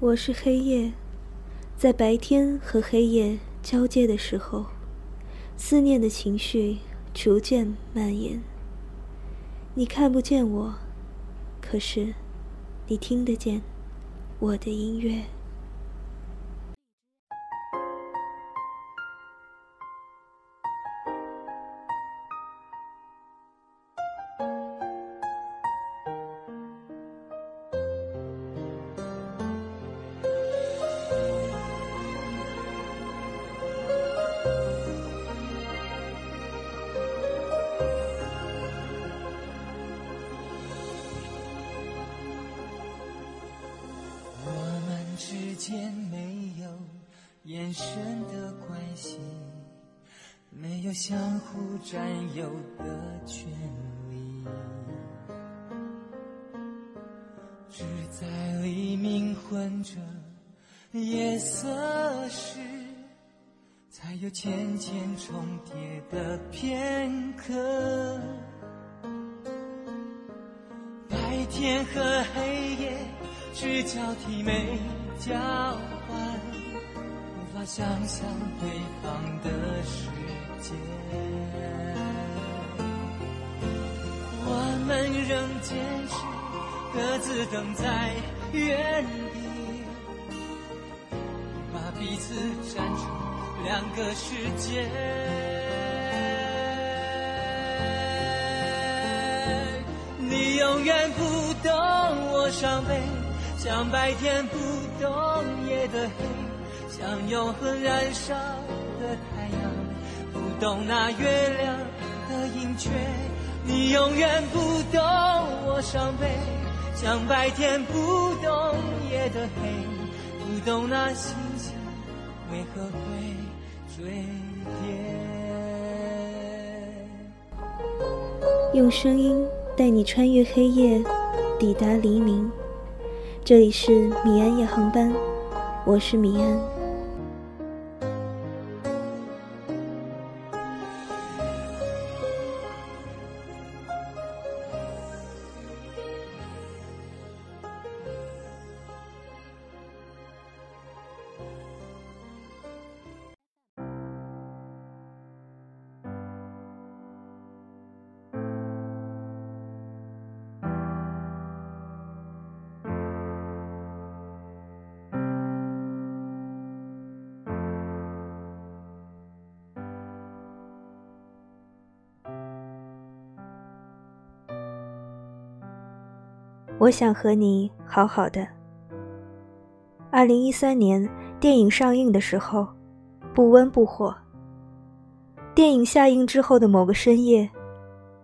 我是黑夜，在白天和黑夜交接的时候，思念的情绪逐渐蔓延。你看不见我，可是你听得见我的音乐。间没有眼神的关系，没有相互占有的权利，只在黎明混着夜色时，才有浅浅重叠的片刻。白天和黑夜只交替没。交换，无法想象对方的世界。我们仍坚持各自等在原地，把彼此站成两个世界。你永远不懂我伤悲。像白天不懂夜的黑，像永恒燃烧的太阳，不懂那月亮的盈缺。你永远不懂我伤悲，像白天不懂夜的黑，不懂那星星为何会坠跌。用声音带你穿越黑夜，抵达黎明。这里是米安夜航班，我是米安。我想和你好好的。二零一三年电影上映的时候，不温不火。电影下映之后的某个深夜，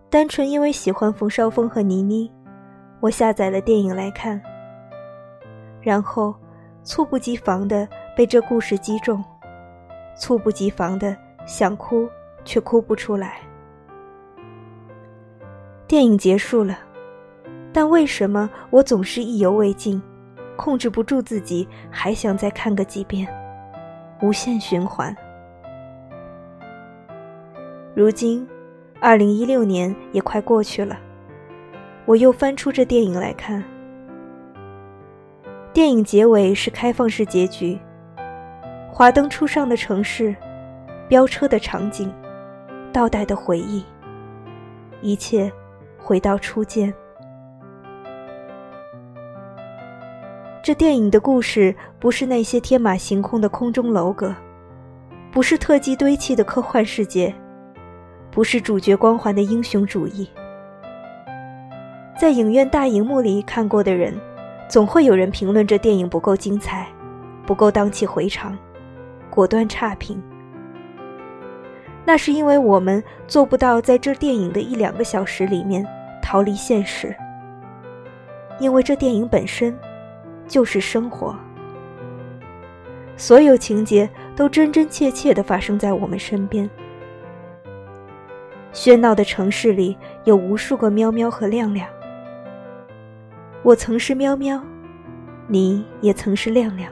单纯因为喜欢冯绍峰和倪妮，我下载了电影来看。然后，猝不及防的被这故事击中，猝不及防的想哭却哭不出来。电影结束了。但为什么我总是意犹未尽，控制不住自己，还想再看个几遍，无限循环。如今，二零一六年也快过去了，我又翻出这电影来看。电影结尾是开放式结局，华灯初上的城市，飙车的场景，倒带的回忆，一切回到初见。这电影的故事不是那些天马行空的空中楼阁，不是特技堆砌的科幻世界，不是主角光环的英雄主义。在影院大荧幕里看过的人，总会有人评论这电影不够精彩，不够荡气回肠，果断差评。那是因为我们做不到在这电影的一两个小时里面逃离现实，因为这电影本身。就是生活，所有情节都真真切切的发生在我们身边。喧闹的城市里有无数个喵喵和亮亮，我曾是喵喵，你也曾是亮亮，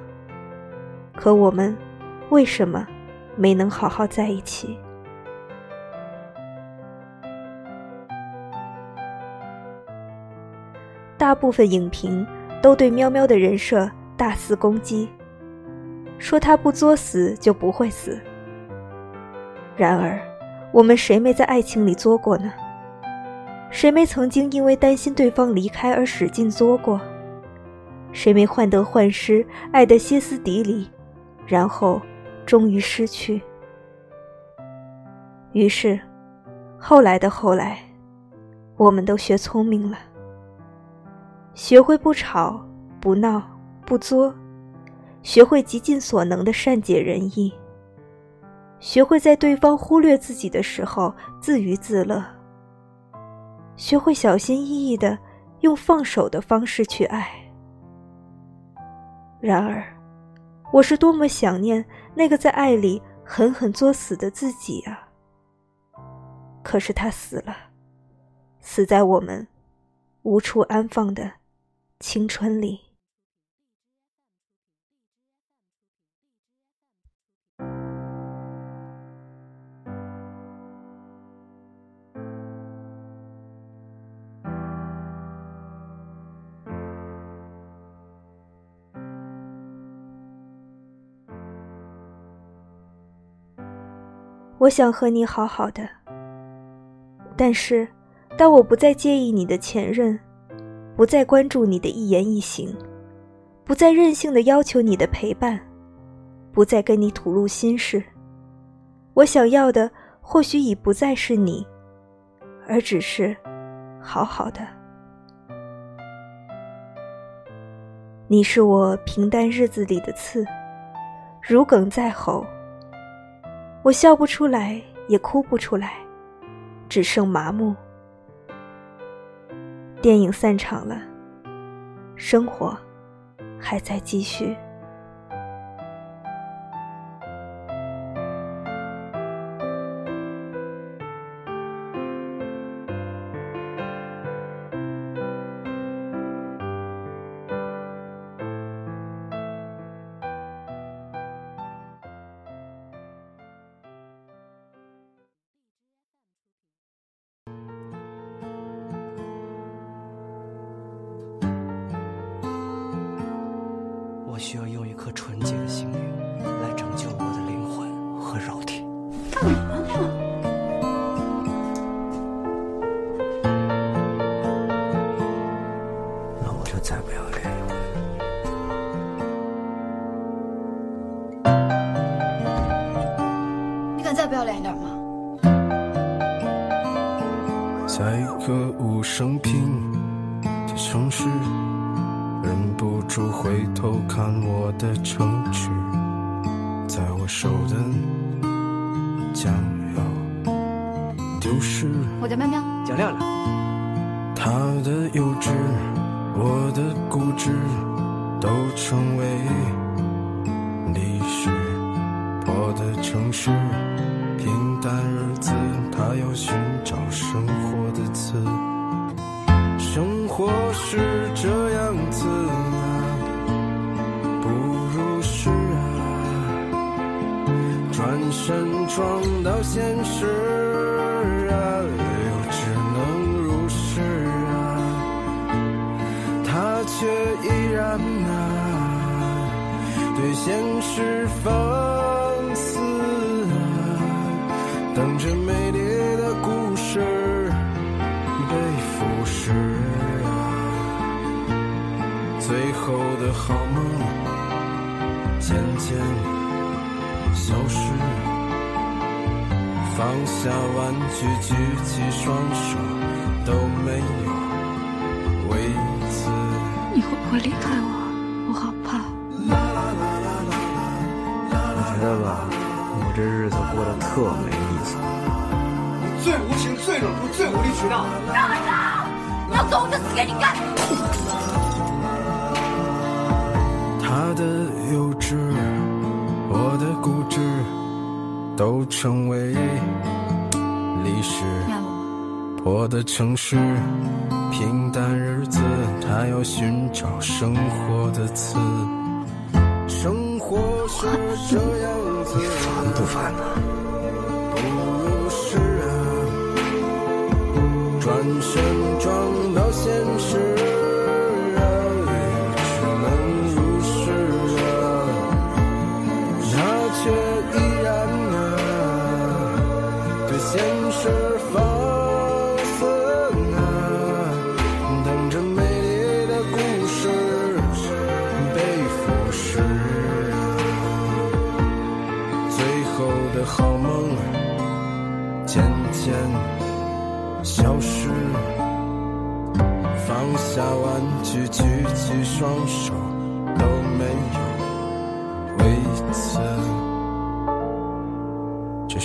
可我们为什么没能好好在一起？大部分影评。都对喵喵的人设大肆攻击，说他不作死就不会死。然而，我们谁没在爱情里作过呢？谁没曾经因为担心对方离开而使劲作过？谁没患得患失，爱得歇斯底里，然后终于失去？于是，后来的后来，我们都学聪明了，学会不吵、不闹、不作，学会极尽所能的善解人意，学会在对方忽略自己的时候自娱自乐，学会小心翼翼的用放手的方式去爱。然而，我是多么想念那个在爱里狠狠作死的自己啊！可是他死了，死在我们无处安放的青春里。我想和你好好的，但是，当我不再介意你的前任，不再关注你的一言一行，不再任性的要求你的陪伴，不再跟你吐露心事，我想要的或许已不再是你，而只是好好的。你是我平淡日子里的刺，如鲠在喉。我笑不出来，也哭不出来，只剩麻木。电影散场了，生活还在继续。在一个无声平的城市。忍不住回头看我的城池，在我手的将要丢失。我叫喵喵，叫亮亮。他的幼稚，我的固执，都成为历史。我的城市，平淡日子，他要寻撞到现实啊，又只能如是啊，他却依然啊，对现实放肆啊，等着美丽的故事被腐蚀啊。最后的好梦渐渐消失，放下玩具，举起双手都没有为此。你会不会离开我？我好怕。我觉得吧，我这日子过得特没意思。你最无情、最冷酷、最无理取闹。让开要走，我就死给你看。他的幼稚，我的固执，都成为历史。破的城市，平淡日子，他要寻找生活的刺。生活是这样子，你烦不烦呢？不如是啊，转身现实放肆啊，等着美丽的故事被腐蚀，最后的好梦渐渐消失，放下玩具，举起双手都没有。